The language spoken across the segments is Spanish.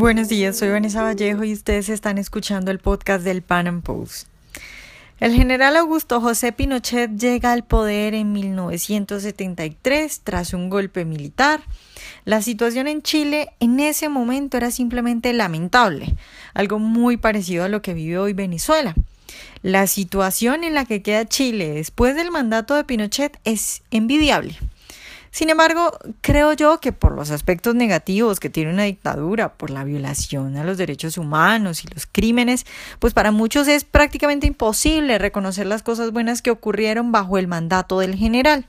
Buenos días, soy Vanessa Vallejo y ustedes están escuchando el podcast del Pan Am Post. El general Augusto José Pinochet llega al poder en 1973 tras un golpe militar. La situación en Chile en ese momento era simplemente lamentable, algo muy parecido a lo que vive hoy Venezuela. La situación en la que queda Chile después del mandato de Pinochet es envidiable. Sin embargo, creo yo que por los aspectos negativos que tiene una dictadura, por la violación a los derechos humanos y los crímenes, pues para muchos es prácticamente imposible reconocer las cosas buenas que ocurrieron bajo el mandato del general.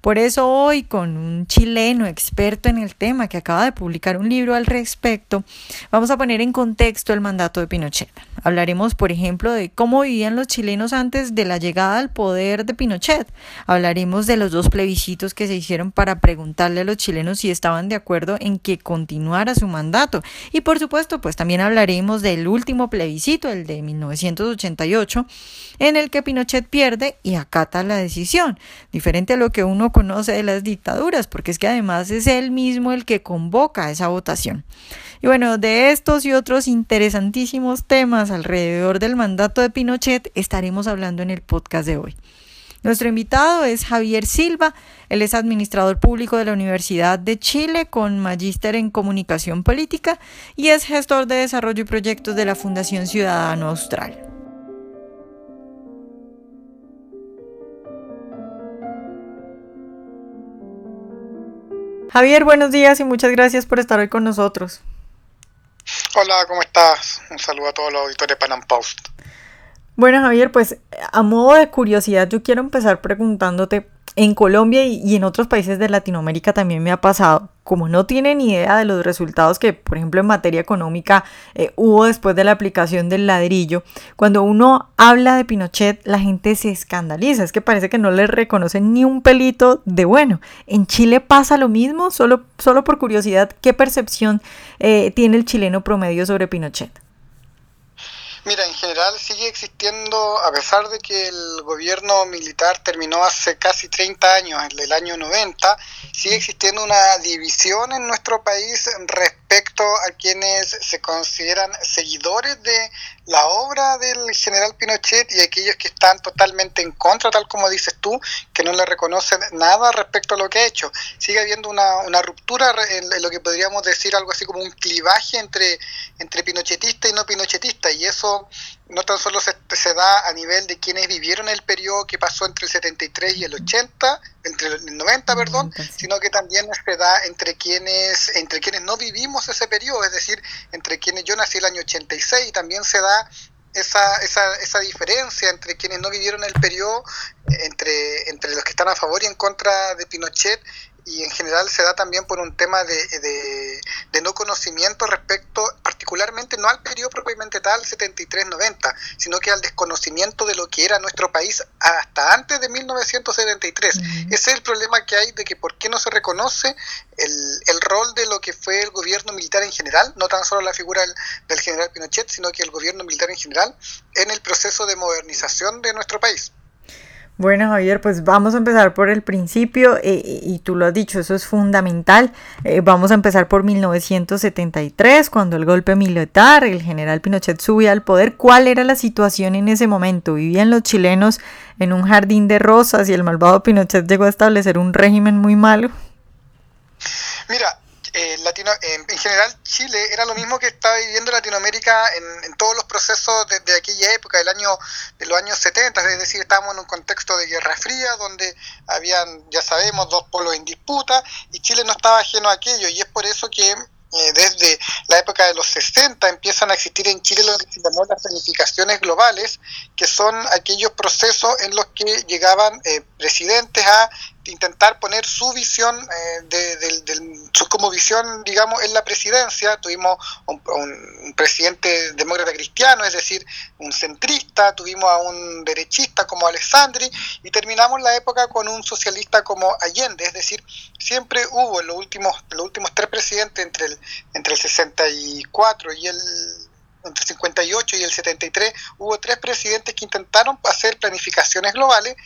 Por eso hoy, con un chileno experto en el tema que acaba de publicar un libro al respecto, vamos a poner en contexto el mandato de Pinochet. Hablaremos, por ejemplo, de cómo vivían los chilenos antes de la llegada al poder de Pinochet. Hablaremos de los dos plebiscitos que se hicieron para preguntarle a los chilenos si estaban de acuerdo en que continuara su mandato. Y por supuesto, pues también hablaremos del último plebiscito, el de 1988, en el que Pinochet pierde y acata la decisión, diferente a lo que uno conoce de las dictaduras, porque es que además es él mismo el que convoca esa votación. Y bueno, de estos y otros interesantísimos temas alrededor del mandato de Pinochet estaremos hablando en el podcast de hoy. Nuestro invitado es Javier Silva, él es administrador público de la Universidad de Chile con magíster en comunicación política y es gestor de desarrollo y proyectos de la Fundación Ciudadano Austral. Javier, buenos días y muchas gracias por estar hoy con nosotros. Hola, ¿cómo estás? Un saludo a todos los auditores de Panam Post. Bueno, Javier, pues a modo de curiosidad, yo quiero empezar preguntándote en Colombia y, en otros países de Latinoamérica también me ha pasado, como no tienen idea de los resultados que, por ejemplo, en materia económica eh, hubo después de la aplicación del ladrillo, cuando uno habla de Pinochet, la gente se escandaliza, es que parece que no le reconocen ni un pelito de bueno. En Chile pasa lo mismo, solo, solo por curiosidad, ¿qué percepción eh, tiene el chileno promedio sobre Pinochet? Mira, en general sigue existiendo, a pesar de que el gobierno militar terminó hace casi 30 años, en el año 90, sigue existiendo una división en nuestro país respecto a quienes se consideran seguidores de la obra del general Pinochet y aquellos que están totalmente en contra, tal como dices tú, que no le reconocen nada respecto a lo que ha hecho. Sigue habiendo una, una ruptura en, lo que podríamos decir algo así como un clivaje entre, entre pinochetista y no pinochetista, y eso no tan solo se, se, da a nivel de quienes vivieron el periodo que pasó entre el 73 y el 80, entre el 90, perdón, sino que también se da entre quienes, entre quienes no vivimos ese periodo, es decir, entre quienes yo nací el año 86 y también se da esa, esa, esa diferencia entre quienes no vivieron el periodo, entre, entre los que están a favor y en contra de Pinochet, y en general se da también por un tema de, de, no conocimiento respecto, particularmente no al periodo propiamente tal 73-90, sino que al desconocimiento de lo que era nuestro país hasta antes de 1973. Ese es el problema que hay de que por qué no se reconoce el, el, rol de lo que fue el gobierno militar en general, no tan solo la figura del, del general Pinochet, sino que el gobierno militar en general en el proceso de modernización de nuestro país. Bueno, Javier, pues vamos a empezar por el principio eh, y tú lo has dicho, eso es fundamental. Eh, vamos a empezar por 1973, cuando el golpe militar, el general Pinochet subía al poder. ¿Cuál era la situación en ese momento? ¿Vivían los chilenos en un jardín de rosas y el malvado Pinochet llegó a establecer un régimen muy malo? Mira, eh, Latino, en general Chile era lo mismo que estaba viviendo Latinoamérica en, todos los procesos de, aquella época, del año, de los años 70, es decir, estábamos en un contexto de guerra fría donde habían, ya sabemos, dos polos en disputa y Chile no estaba ajeno a aquello y es por eso que eh, desde la época de los 60 empiezan a existir en Chile lo que se llamó las planificaciones globales, que son aquellos procesos en los que llegaban eh, presidentes a intentar poner su visión, eh, de, su como visión, digamos, en la presidencia. Tuvimos un, presidente demócrata cristiano, es decir, un centrista, tuvimos a un derechista como Alessandri y terminamos la época con un socialista como Allende, es decir, siempre hubo en los últimos, los últimos tres presidentes entre el, entre el 64 y el entre el 58 y el 73 hubo tres presidentes que intentaron hacer planificaciones globales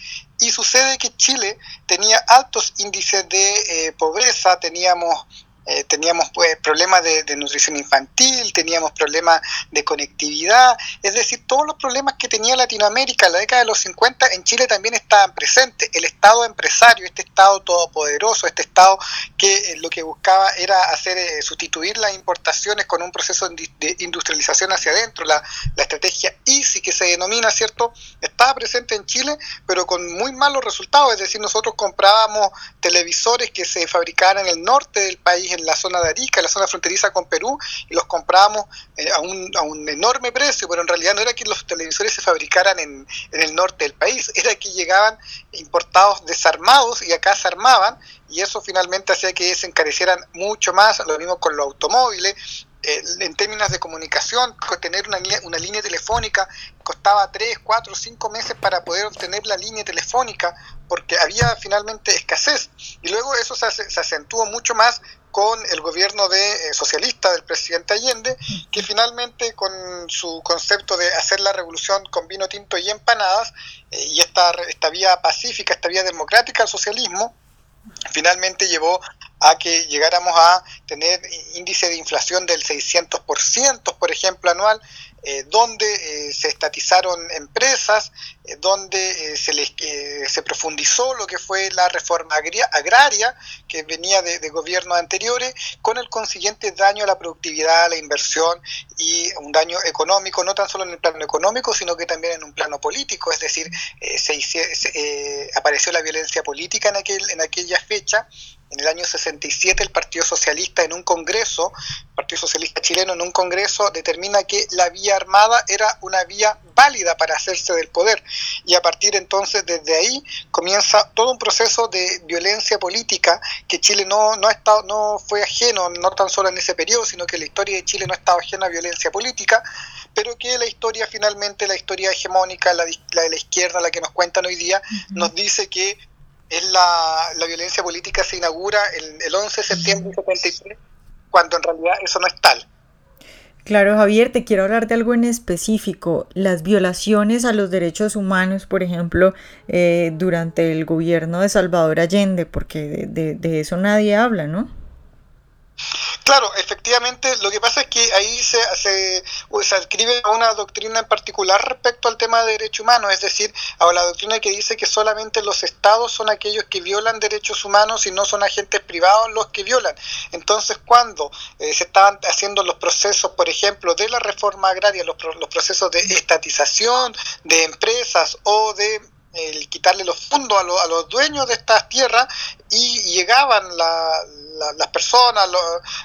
y sucede que Chile tenía altos índices de eh, pobreza, teníamos eh, teníamos pues, problemas de, nutrición infantil, teníamos problemas de conectividad, es decir, todos los problemas que tenía Latinoamérica en la década de los 50 en Chile también estaban presentes. El Estado empresario, este Estado todopoderoso, este Estado que eh, lo que buscaba era hacer eh, sustituir las importaciones con un proceso de industrialización hacia adentro, la, la estrategia ISI que se denomina, ¿cierto? Estaba presente en Chile, pero con muy malos resultados, es decir, nosotros comprábamos televisores que se fabricaban en el norte del país, en la zona de Arica, en la zona fronteriza con Perú, y los comprábamos eh, a, un, a un enorme precio, pero en realidad no era que los televisores se fabricaran en, el norte del país, era que llegaban importados desarmados y acá se armaban, y eso finalmente hacía que se encarecieran mucho más, lo mismo con los automóviles, en términos de comunicación, tener una, una línea telefónica costaba 3, 4, 5 meses para poder obtener la línea telefónica, porque había finalmente escasez. Y luego eso se, se acentuó mucho más con el gobierno de eh, socialista del presidente Allende, que finalmente con su concepto de hacer la revolución con vino tinto y empanadas, eh, y esta, esta vía pacífica, esta vía democrática al socialismo, finalmente llevó a que llegáramos a tener índice de inflación del 600%, por ejemplo, anual, eh, donde eh, se estatizaron empresas, eh, donde se, les, se profundizó lo que fue la reforma agraria que venía de, de, gobiernos anteriores, con el consiguiente daño a la productividad, a la inversión y un daño económico, no tan solo en el plano económico, sino que también en un plano político, es decir, se, se apareció la violencia política en, aquel, en aquella fecha en el año 67 el Partido Socialista en un congreso, Partido Socialista chileno en un congreso determina que la vía armada era una vía válida para hacerse del poder. Y a partir entonces desde ahí comienza todo un proceso de violencia política que Chile no, no, ha estado, no fue ajeno, no tan solo en ese periodo, sino que la historia de Chile no estaba ajena a violencia política, pero que la historia finalmente, la historia hegemónica, la, la de la izquierda, la que nos cuentan hoy día, nos dice que es la, la violencia política se inaugura el, el 11 de septiembre de 73, cuando en realidad eso no es tal. Claro, Javier, te quiero hablar de algo en específico, las violaciones a los derechos humanos, por ejemplo, eh, durante el gobierno de Salvador Allende, porque de, de, de eso nadie habla, ¿no? Claro, efectivamente, lo que pasa es que ahí se, se, se adscribe a una doctrina en particular respecto al tema de derechos humanos, es decir, a la doctrina que dice que solamente los estados son aquellos que violan derechos humanos y no son agentes privados los que violan. Entonces, cuando eh, se estaban haciendo los procesos, por ejemplo, de la reforma agraria, los, los procesos de estatización de empresas o de el quitarle los fondos a, a, los dueños de estas tierras y llegaban la, las personas,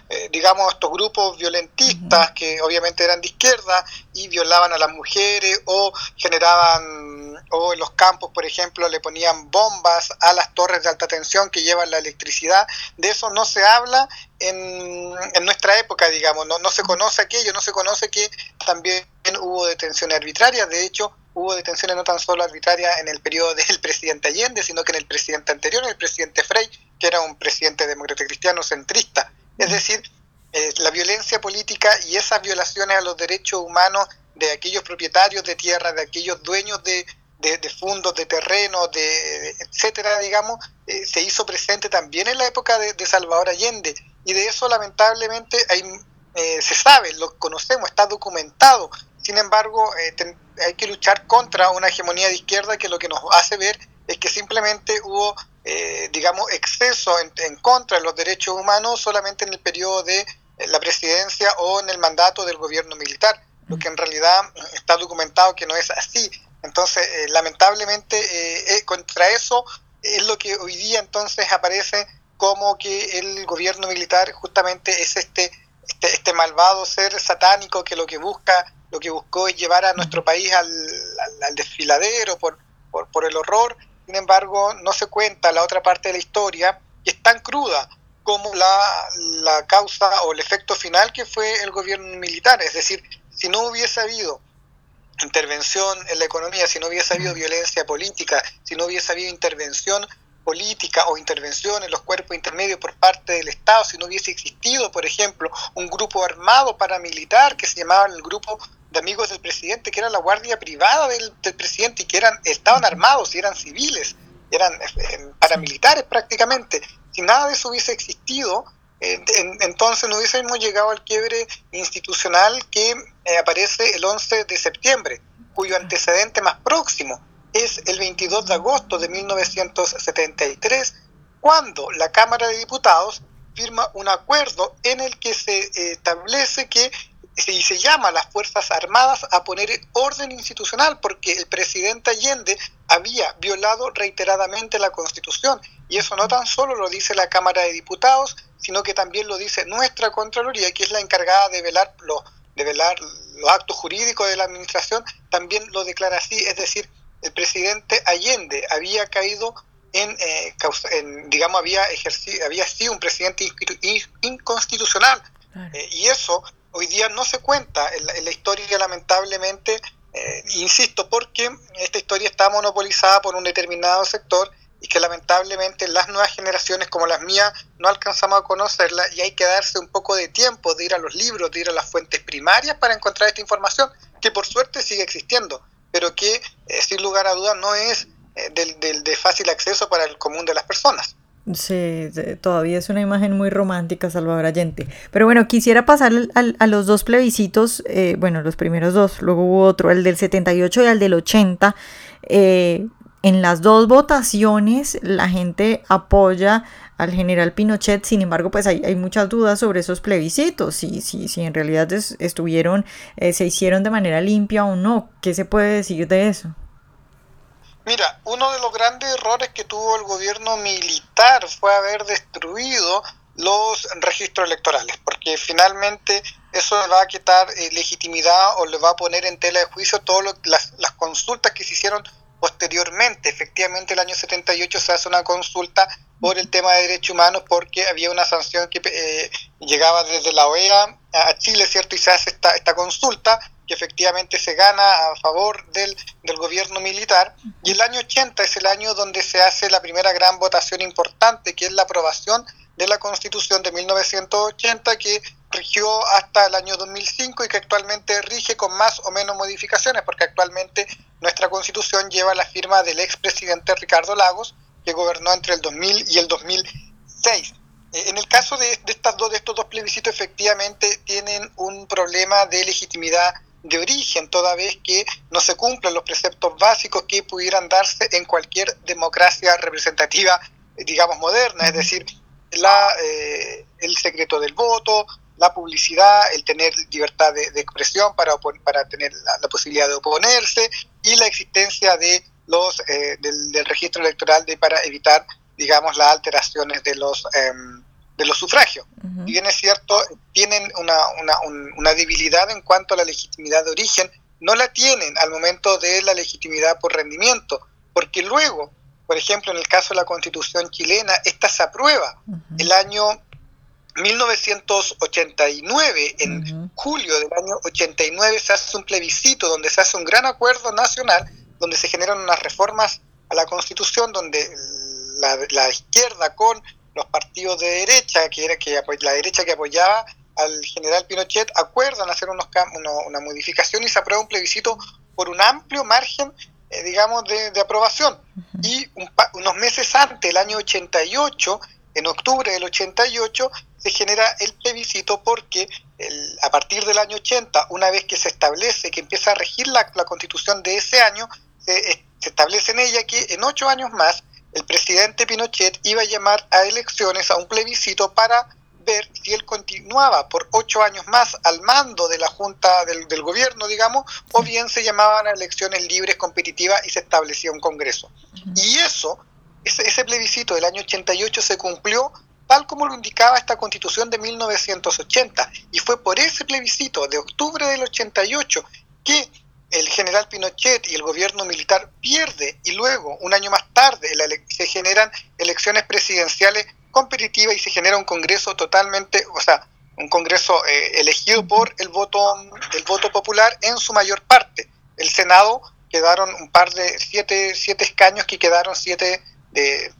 eh, digamos, estos grupos violentistas que obviamente eran de izquierda y violaban a las mujeres o generaban, o en los campos, por ejemplo, le ponían bombas a las torres de alta tensión que llevan la electricidad. De eso no se habla en, en nuestra época, digamos, no, no se conoce aquello, no se conoce que también hubo detenciones arbitrarias, de hecho, hubo detenciones no tan solo arbitrarias en el periodo del presidente Allende, sino que en el presidente anterior, en el presidente Frey, que era un presidente demócrata cristiano centrista. Es decir, eh, la violencia política y esas violaciones a los derechos humanos de aquellos propietarios de tierra, de aquellos dueños de, de, fondos, de terrenos, de, etcétera, digamos, eh, se hizo presente también en la época de, Salvador Allende. Y de eso, lamentablemente, hay, eh, se sabe, lo conocemos, está documentado. Sin embargo, hay que luchar contra una hegemonía de izquierda que lo que nos hace ver es que simplemente hubo eh, digamos, exceso en, contra de los derechos humanos solamente en el periodo de eh, la presidencia o en el mandato del gobierno militar, lo que en realidad está documentado que no es así. Entonces, eh, lamentablemente, contra eso es lo que hoy día entonces aparece como que el gobierno militar justamente es este, este, este malvado ser satánico que lo que busca, lo que buscó es llevar a nuestro país al, al, desfiladero por, por, por el horror sin embargo, no se cuenta la otra parte de la historia y es tan cruda como la, la causa o el efecto final que fue el gobierno militar. Es decir, si no hubiese habido intervención en la economía, si no hubiese habido violencia política, si no hubiese habido intervención política o intervención en los cuerpos intermedios por parte del Estado, si no hubiese existido, por ejemplo, un grupo armado paramilitar que se llamaba el Grupo de Amigos del Presidente, que era la guardia privada del, presidente y que eran estaban armados y eran civiles, eran eh, paramilitares prácticamente. Si nada de eso hubiese existido, entonces no hubiésemos llegado al quiebre institucional que eh, aparece el 11 de septiembre, cuyo antecedente más próximo es el 22 de agosto de 1973, cuando la Cámara de Diputados firma un acuerdo en el que se eh, establece que y se llama a las Fuerzas Armadas a poner orden institucional porque el presidente Allende había violado reiteradamente la Constitución. Y eso no tan solo lo dice la Cámara de Diputados, sino que también lo dice nuestra Contraloría, que es la encargada de velar de velar los actos jurídicos de la Administración, también lo declara así, es decir, el presidente Allende había caído en, eh, digamos, había, ejercido, había sido un presidente inconstitucional. Eh, y eso hoy día no se cuenta en la, historia, lamentablemente, eh, insisto, porque esta historia está monopolizada por un determinado sector y que lamentablemente las nuevas generaciones como las mías no alcanzamos a conocerla y hay que darse un poco de tiempo de ir a los libros, de ir a las fuentes primarias para encontrar esta información, que por suerte sigue existiendo, pero que eh, sin lugar a dudas no es eh, del, de fácil acceso para el común de las personas. Sí, todavía es una imagen muy romántica, Salvador Allende. Pero bueno, quisiera pasar a los dos plebiscitos, eh, bueno, los primeros dos, luego hubo otro, el del 78 y el del 80. Eh, en las dos votaciones la gente apoya al general Pinochet, sin embargo, pues hay, muchas dudas sobre esos plebiscitos, si, si, si en realidad estuvieron, eh, se hicieron de manera limpia o no. ¿Qué se puede decir de eso? Mira, uno de los grandes errores que tuvo el gobierno militar fue haber destruido los registros electorales, porque finalmente eso le va a quitar eh, legitimidad o le va a poner en tela de juicio todas las, consultas que se hicieron posteriormente. Efectivamente, el año 78 se hace una consulta por el tema de derechos humanos porque había una sanción que eh, llegaba desde la OEA a Chile, ¿cierto? Y se hace esta, esta consulta que efectivamente se gana a favor del, del gobierno militar. Y el año 80 es el año donde se hace la primera gran votación importante, que es la aprobación de la Constitución de 1980, que rigió hasta el año 2005 y que actualmente rige con más o menos modificaciones, porque actualmente nuestra Constitución lleva la firma del expresidente Ricardo Lagos, que gobernó entre el 2000 y el 2006. Eh, en el caso de, de, estas dos, de estos dos plebiscitos, efectivamente tienen un problema de legitimidad de origen, toda vez que no se cumplen los preceptos básicos que pudieran darse en cualquier democracia representativa, digamos, moderna, es decir, la, eh, el secreto del voto, la publicidad, el tener libertad de, expresión para, para tener la, posibilidad de oponerse y la existencia de los eh, del, registro electoral de, para evitar, digamos, las alteraciones de los... Em, de los sufragios. Y bien es cierto, tienen una, una, una debilidad en cuanto a la legitimidad de origen, no la tienen al momento de la legitimidad por rendimiento, porque luego, por ejemplo, en el caso de la constitución chilena, esta se aprueba el año 1989, en julio del año 89, se hace un plebiscito donde se hace un gran acuerdo nacional, donde se generan unas reformas a la constitución, donde la, la izquierda con los partidos de derecha, que era que la derecha que apoyaba al general Pinochet, acuerdan hacer unos, una modificación y se aprueba un plebiscito por un amplio margen, eh, digamos, de, aprobación. Y unos meses antes, el año 88, en octubre del 88, se genera el plebiscito porque el, a partir del año 80, una vez que se establece, que empieza a regir la, la constitución de ese año, se establece en ella que en ocho años más el presidente Pinochet iba a llamar a elecciones, a un plebiscito para ver si él continuaba por ocho años más al mando de la Junta del, Gobierno, digamos, o bien se llamaban a elecciones libres, competitivas y se establecía un Congreso. Y eso, ese, ese plebiscito del año 88 se cumplió tal como lo indicaba esta constitución de 1980. Y fue por ese plebiscito de octubre del 88 que el general Pinochet y el gobierno militar pierde y luego, un año más tarde, se generan elecciones presidenciales competitivas y se genera un Congreso totalmente, o sea, un Congreso eh, elegido por el voto, el voto popular en su mayor parte. El Senado quedaron un par de siete, siete escaños que quedaron siete de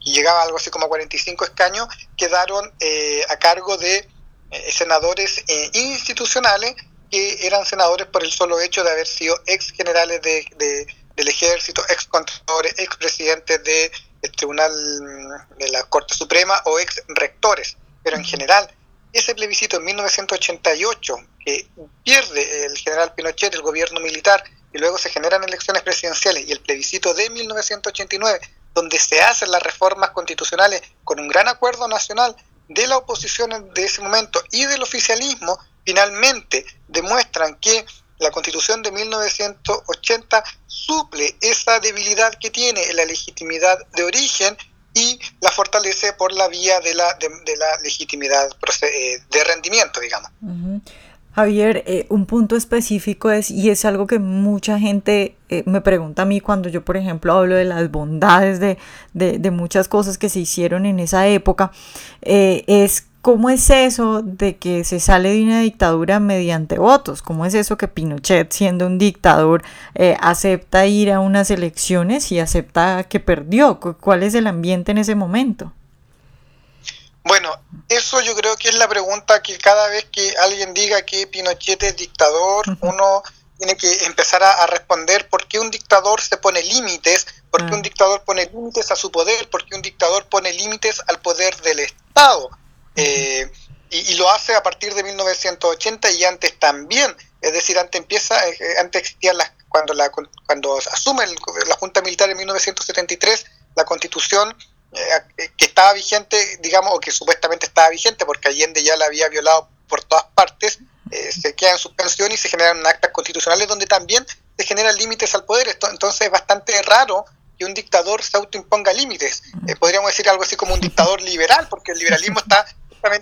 llegaba algo así como 45 escaños, quedaron eh, a cargo de eh, senadores institucionales que eran senadores por el solo hecho de haber sido ex generales de, del ejército, ex contralores, ex presidentes del Tribunal mm, de la Corte Suprema o ex rectores. pero en general, ese plebiscito en 1988, que pierde el general Pinochet, el gobierno militar, y luego se generan elecciones presidenciales, y el plebiscito de 1989, donde se hacen las reformas constitucionales con un gran acuerdo nacional de la oposición de ese momento y del oficialismo, finalmente demuestran que la constitución de 1980 suple esa debilidad que tiene la legitimidad de origen y la fortalece por la vía de la, legitimidad eh, de rendimiento, digamos. Javier, eh, un punto específico es, y es algo que mucha gente eh, me pregunta a mí cuando yo, por ejemplo, hablo de las bondades de, de, muchas cosas que se hicieron en esa época, es ¿Cómo es eso de que se sale de una dictadura mediante votos? ¿Cómo es eso que Pinochet, siendo un dictador, eh, acepta ir a unas elecciones y acepta que perdió? ¿Cuál es el ambiente en ese momento? Bueno, eso yo creo que es la pregunta que cada vez que alguien diga que Pinochet es dictador, uno tiene que empezar a, responder por qué un dictador se pone límites, por qué ah. un dictador pone límites a su poder, por qué un dictador pone límites al poder del Estado. Eh, y, lo hace a partir de 1980 y antes también. Es decir, antes empieza, eh, antes existían las, cuando, la, cuando asume la Junta Militar en 1973, la constitución eh, que estaba vigente, digamos, o que supuestamente estaba vigente, porque Allende ya la había violado por todas partes, se queda en suspensión y se generan actas constitucionales donde también se generan límites al poder. Esto, entonces es bastante raro que un dictador se autoimponga límites. podríamos decir algo así como un dictador liberal, porque el liberalismo está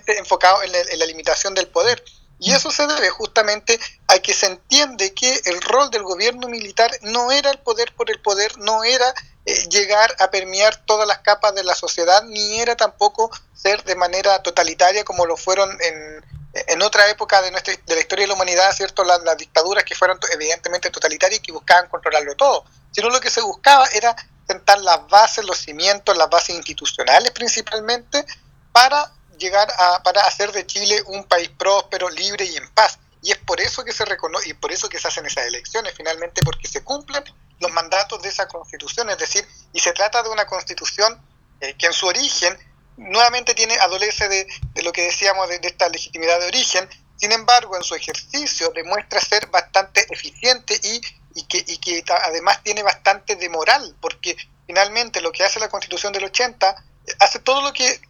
enfocado en, la limitación del poder. Y eso se debe justamente a que se entiende que el rol del gobierno militar no era el poder por el poder, no era eh, llegar a permear todas las capas de la sociedad, ni era tampoco ser de manera totalitaria como lo fueron en, en otra época de, nuestra, de la historia de la humanidad, ¿cierto? Las, las dictaduras que fueron evidentemente totalitarias y que buscaban controlarlo todo, sino lo que se buscaba era sentar las bases, los cimientos, las bases institucionales principalmente, para llegar a, para hacer de Chile un país próspero, libre y en paz. Y es por eso que se reconoce y por eso que se hacen esas elecciones, finalmente, porque se cumplen los mandatos de esa constitución, es decir, y se trata de una constitución eh, que en su origen nuevamente tiene adolece de, de lo que decíamos de, esta legitimidad de origen, sin embargo, en su ejercicio demuestra ser bastante eficiente y, y, que, y que además tiene bastante de moral, porque finalmente lo que hace la constitución del 80 hace todo lo que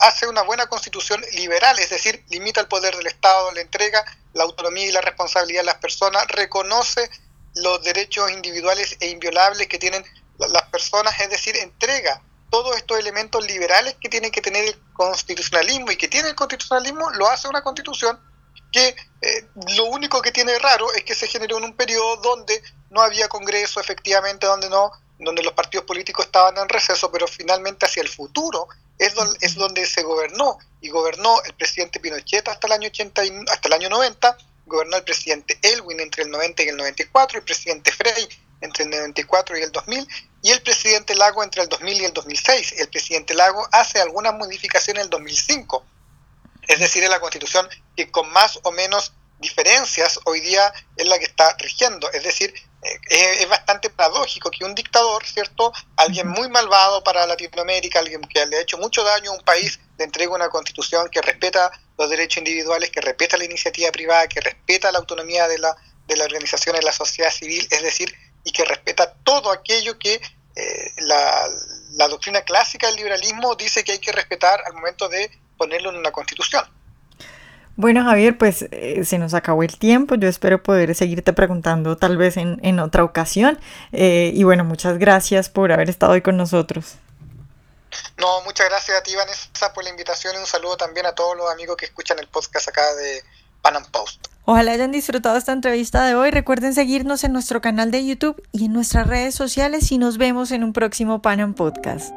hace una buena constitución liberal, es decir, limita el poder del Estado, le entrega la autonomía y la responsabilidad a las personas, reconoce los derechos individuales e inviolables que tienen las personas, es decir, entrega todos estos elementos liberales que tiene que tener el constitucionalismo y que tiene el constitucionalismo, lo hace una constitución que eh, lo único que tiene raro es que se generó en un periodo donde no había Congreso, efectivamente, donde no donde los partidos políticos estaban en receso, pero finalmente hacia el futuro es donde, es donde se gobernó y gobernó el presidente Pinochet hasta el año 80 hasta el año 90, gobernó el presidente Elwin entre el 90 y el 94, el presidente Frey entre el 94 y el 2000 y el presidente Lago entre el 2000 y el 2006. El presidente Lago hace algunas modificaciones en el 2005, es decir, en la constitución que con más o menos diferencias hoy día es la que está rigiendo, es decir, es, bastante paradójico que un dictador, ¿cierto? Alguien muy malvado para Latinoamérica, alguien que le ha hecho mucho daño a un país, le entrega una constitución que respeta los derechos individuales, que respeta la iniciativa privada, que respeta la autonomía de la, de la organización de la sociedad civil, es decir, y que respeta todo aquello que eh, la, la doctrina clásica del liberalismo dice que hay que respetar al momento de ponerlo en una constitución. Bueno, Javier, pues eh, se nos acabó el tiempo. Yo espero poder seguirte preguntando tal vez en, en otra ocasión. Eh, y bueno, muchas gracias por haber estado hoy con nosotros. No, muchas gracias a ti, Vanessa, por la invitación y un saludo también a todos los amigos que escuchan el podcast acá de Pan Post. Ojalá hayan disfrutado esta entrevista de hoy. Recuerden seguirnos en nuestro canal de YouTube y en nuestras redes sociales y nos vemos en un próximo Pan Podcast.